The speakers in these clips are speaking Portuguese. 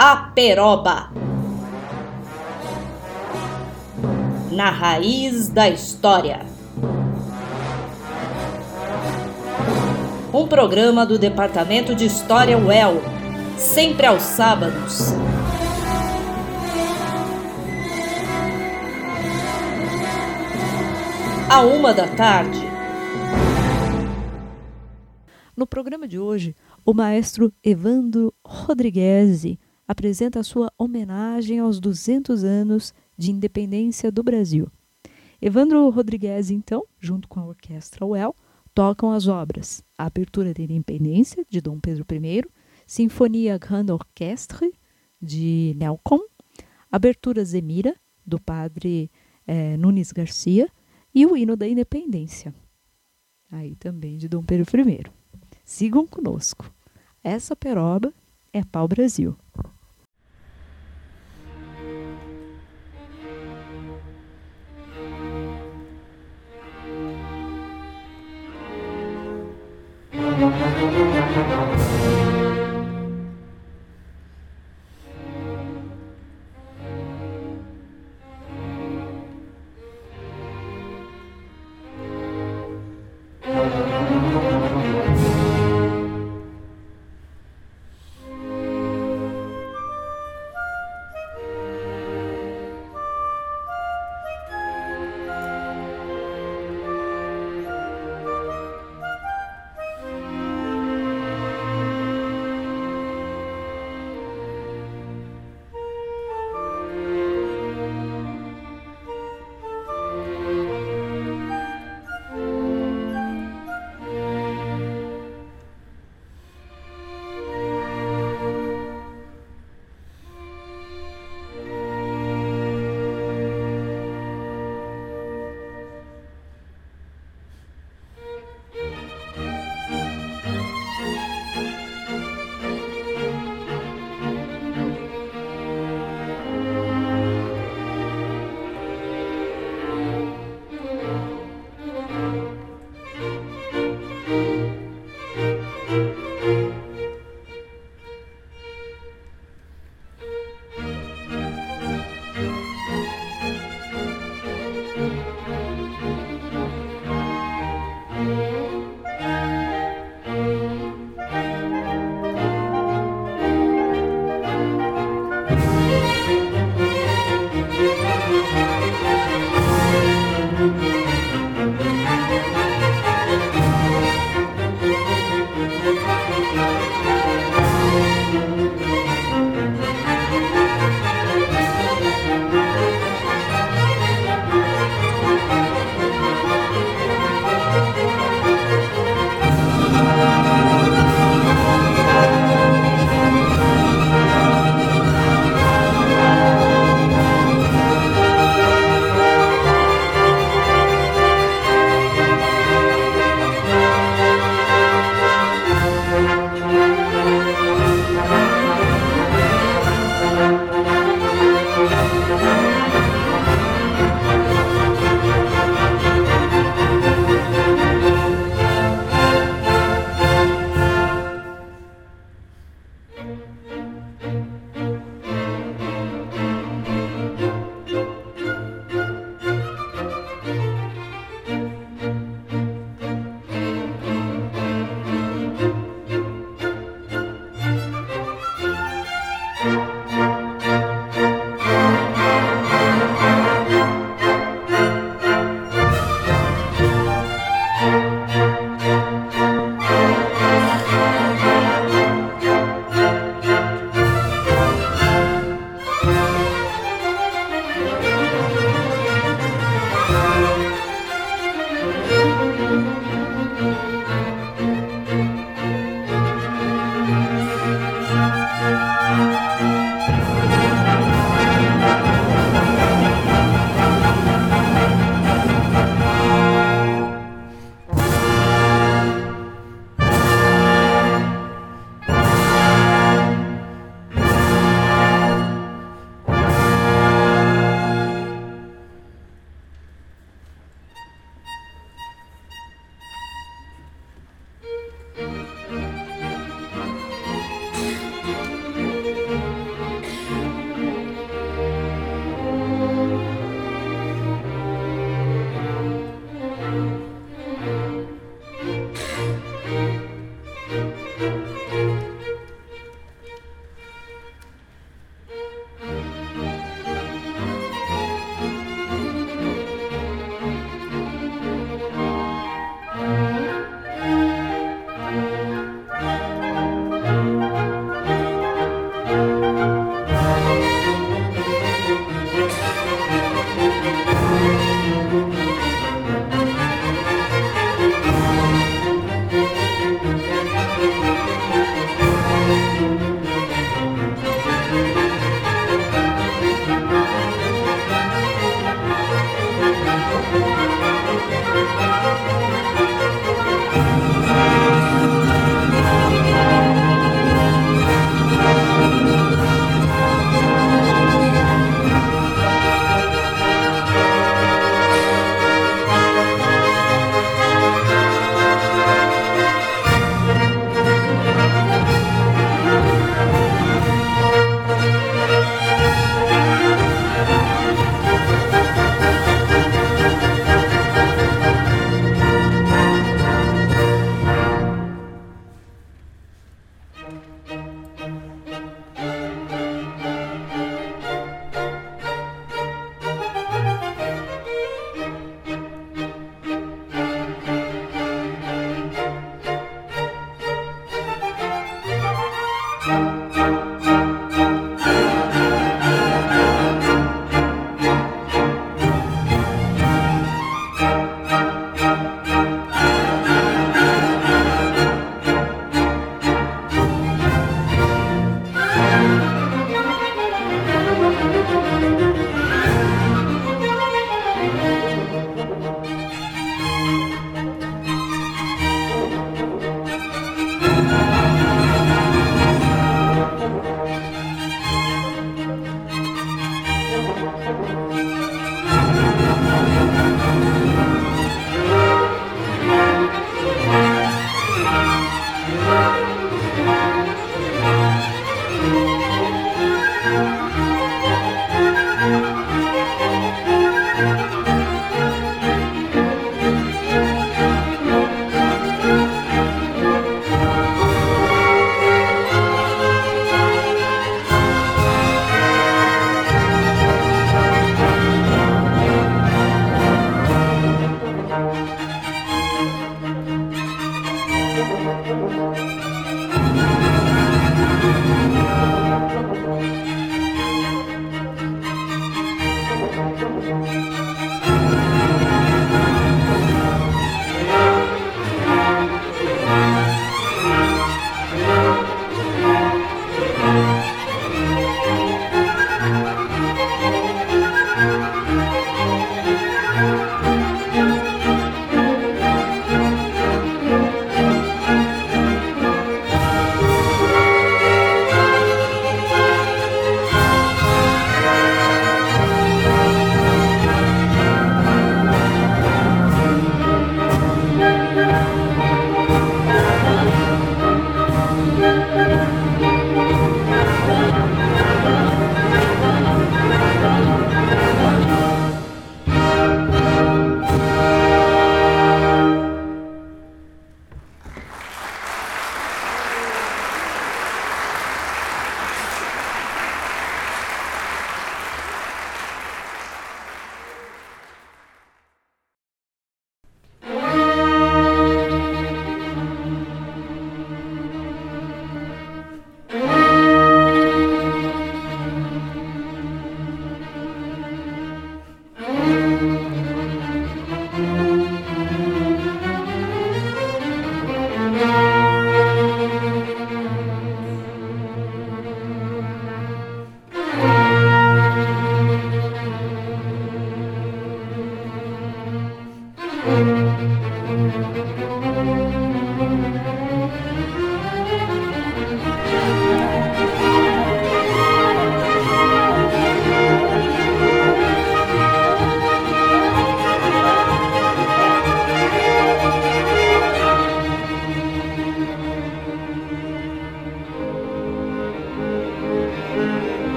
A Peroba. Na raiz da história. Um programa do Departamento de História UEL, sempre aos sábados. À uma da tarde. No programa de hoje, o maestro Evandro Rodrigues apresenta sua homenagem aos 200 anos de independência do Brasil. Evandro Rodrigues, então, junto com a Orquestra UEL, tocam as obras A Abertura da Independência, de Dom Pedro I, Sinfonia Grande Orchestre, de Nelcon, Abertura Zemira, do padre eh, Nunes Garcia, e o Hino da Independência, aí também de Dom Pedro I. Sigam conosco. Essa peroba é pau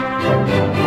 Música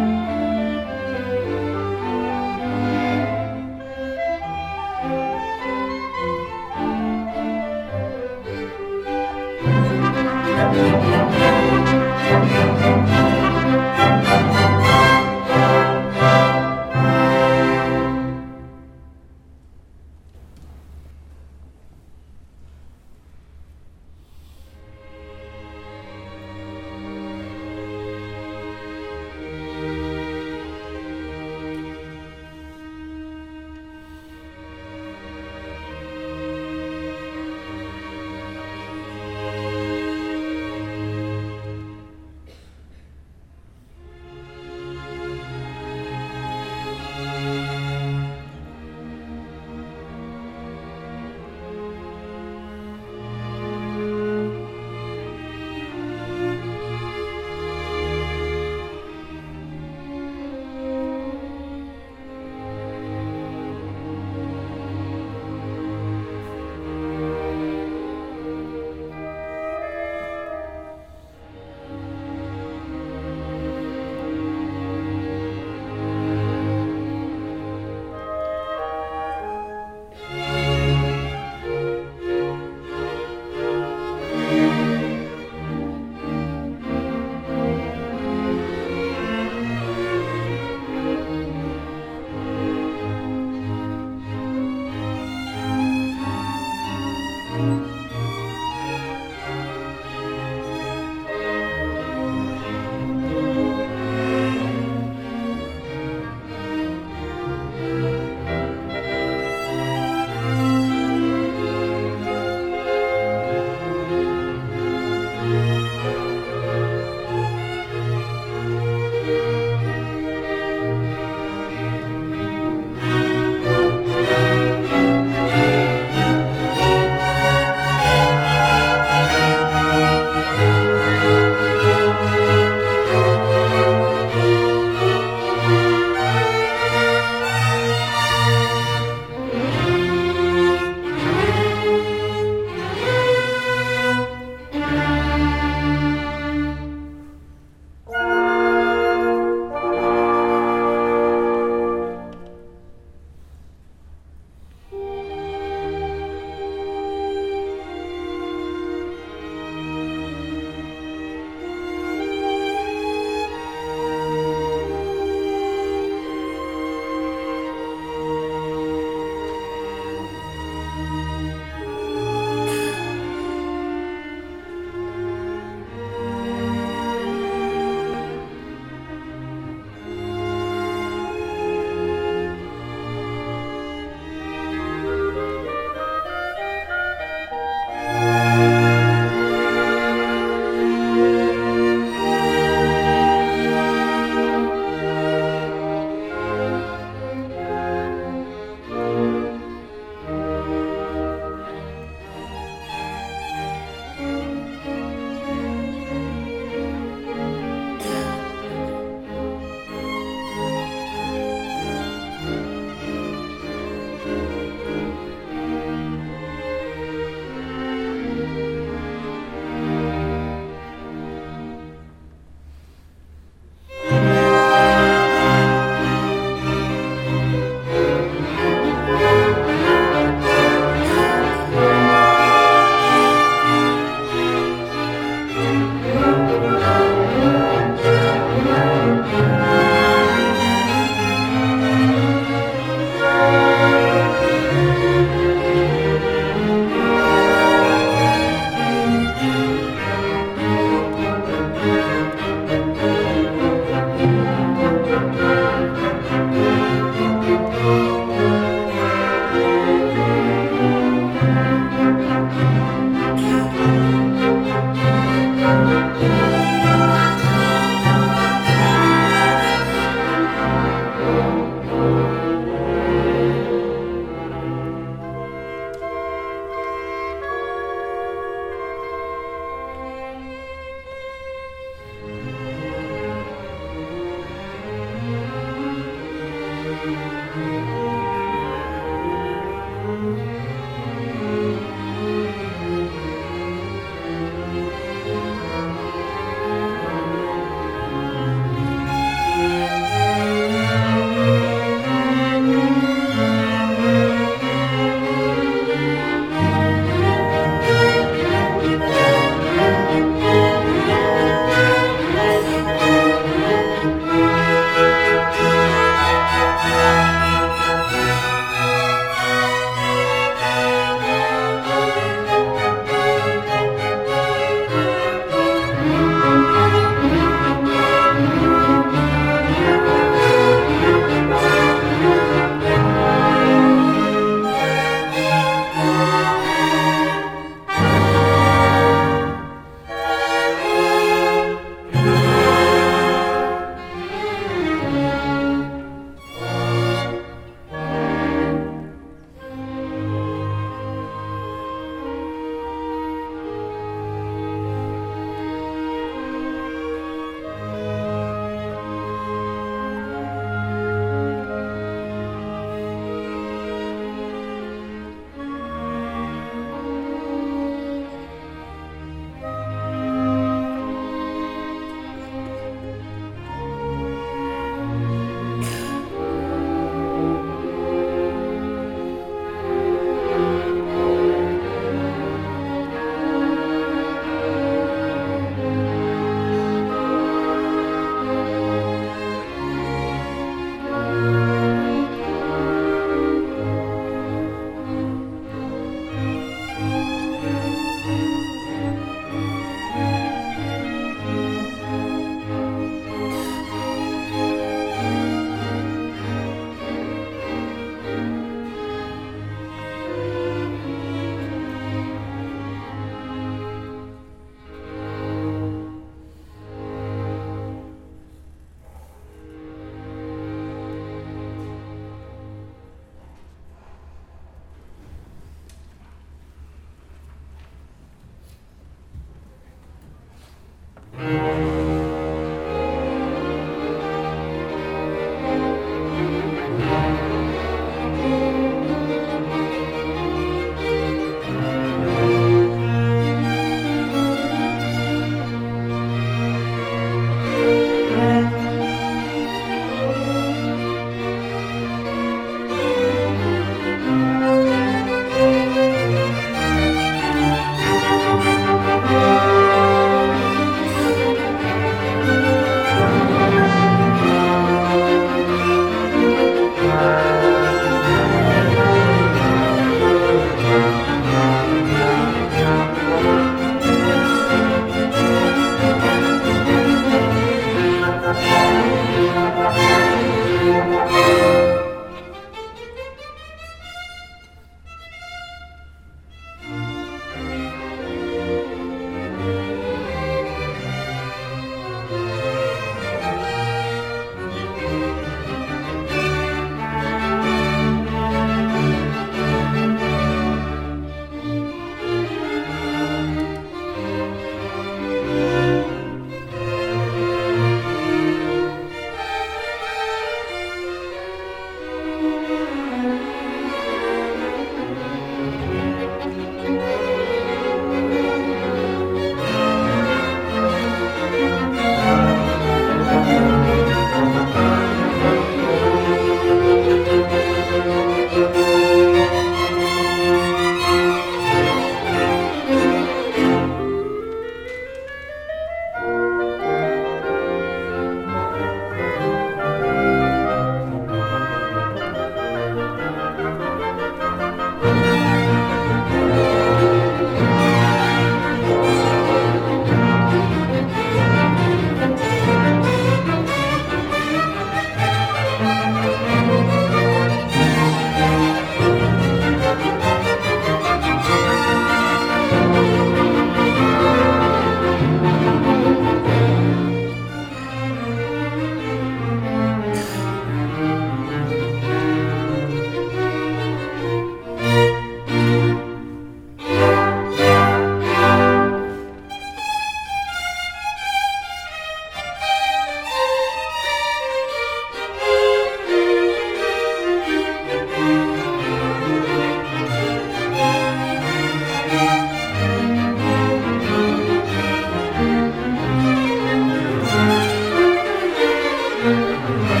Bye.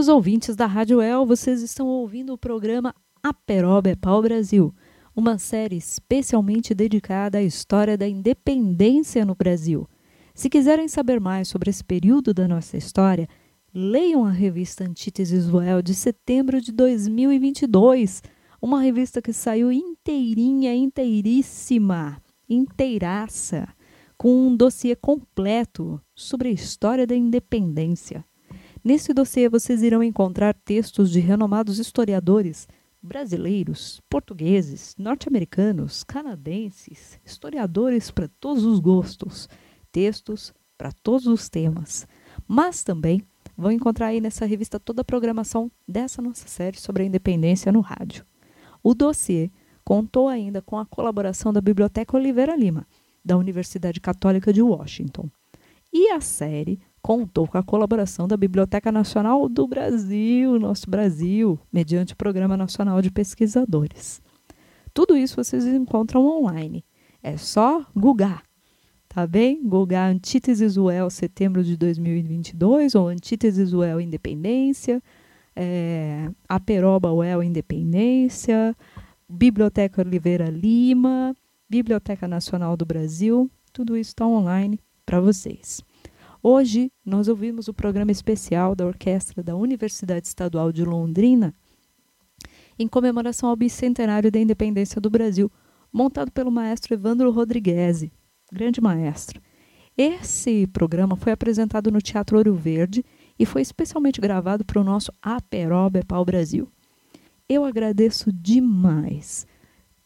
Caros ouvintes da Rádio El, vocês estão ouvindo o programa Aperoba é Pau Brasil, uma série especialmente dedicada à história da independência no Brasil. Se quiserem saber mais sobre esse período da nossa história, leiam a revista Antíteses Well de setembro de 2022, uma revista que saiu inteirinha, inteiríssima, inteiraça, com um dossiê completo sobre a história da independência. Nesse dossiê vocês irão encontrar textos de renomados historiadores brasileiros, portugueses, norte-americanos, canadenses, historiadores para todos os gostos, textos para todos os temas. Mas também vão encontrar aí nessa revista toda a programação dessa nossa série sobre a independência no rádio. O dossiê contou ainda com a colaboração da Biblioteca Oliveira Lima, da Universidade Católica de Washington. E a série contou com a colaboração da Biblioteca Nacional do Brasil, nosso Brasil, mediante o Programa Nacional de Pesquisadores. Tudo isso vocês encontram online. É só googar, tá bem? Googar Antíteses UEL setembro de 2022 ou Antíteses UEL Independência, é, Aperoba UEL Independência, Biblioteca Oliveira Lima, Biblioteca Nacional do Brasil, tudo isso está online para vocês. Hoje nós ouvimos o programa especial da Orquestra da Universidade Estadual de Londrina em comemoração ao bicentenário da independência do Brasil, montado pelo maestro Evandro Rodrigues, grande maestro. Esse programa foi apresentado no Teatro Ouro Verde e foi especialmente gravado para o nosso Aperoba Pau Brasil. Eu agradeço demais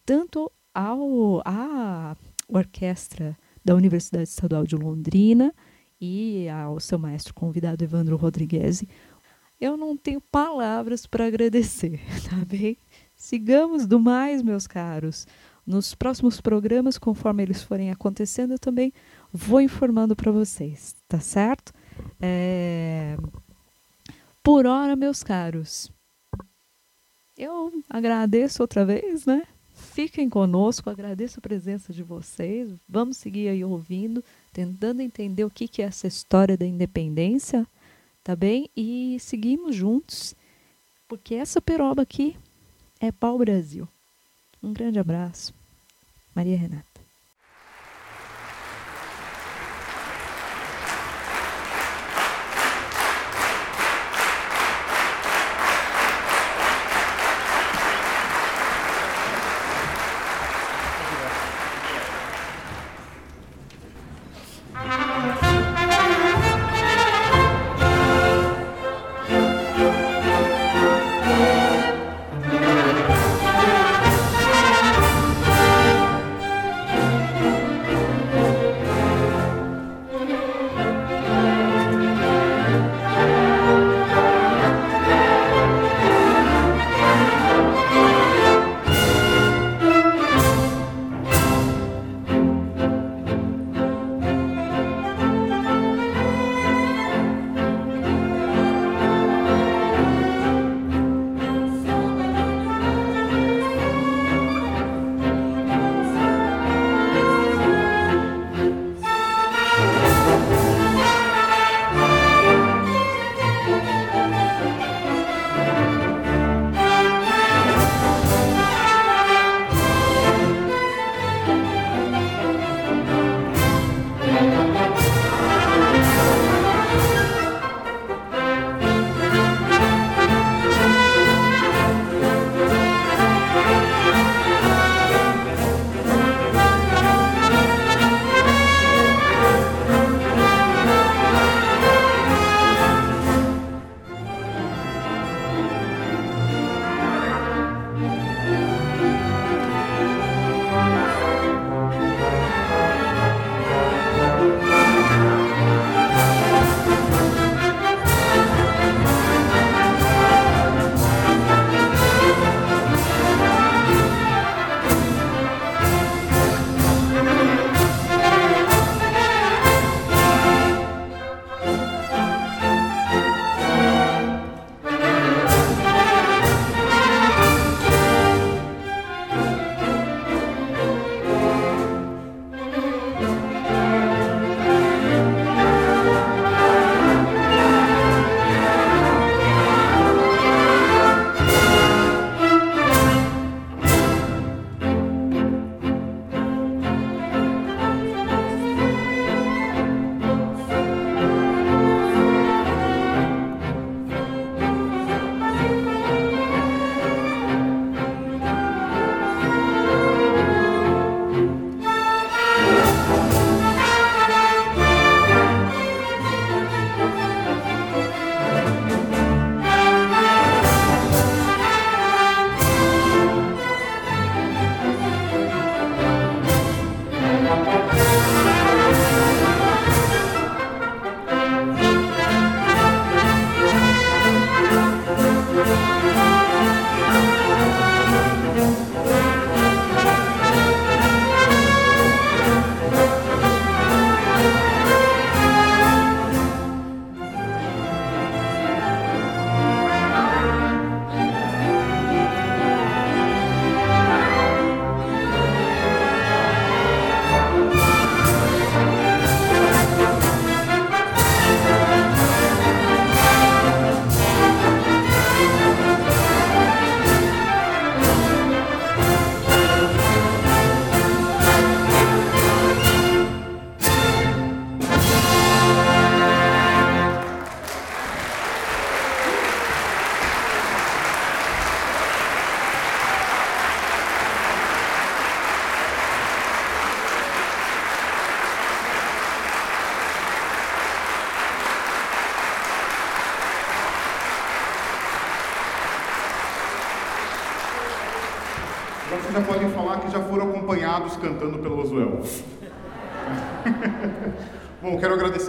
tanto ao, à orquestra da Universidade Estadual de Londrina, e ao seu maestro convidado Evandro Rodrigues, eu não tenho palavras para agradecer, tá bem? Sigamos do mais, meus caros. Nos próximos programas, conforme eles forem acontecendo, eu também vou informando para vocês, tá certo? É... Por hora, meus caros, eu agradeço outra vez, né? Fiquem conosco, agradeço a presença de vocês. Vamos seguir aí ouvindo tentando entender o que, é essa história da independência, tá bem? E seguimos juntos, porque essa peroba aqui é pau Brasil. Um grande abraço. Maria Renata.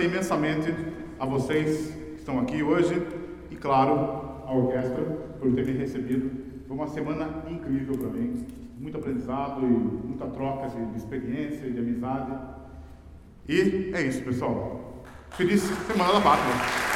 Imensamente a vocês que estão aqui hoje e, claro, a orquestra por ter me recebido. Foi uma semana incrível para mim, muito aprendizado e muita troca de experiência e de amizade. E é isso, pessoal. Feliz Semana da Pátria!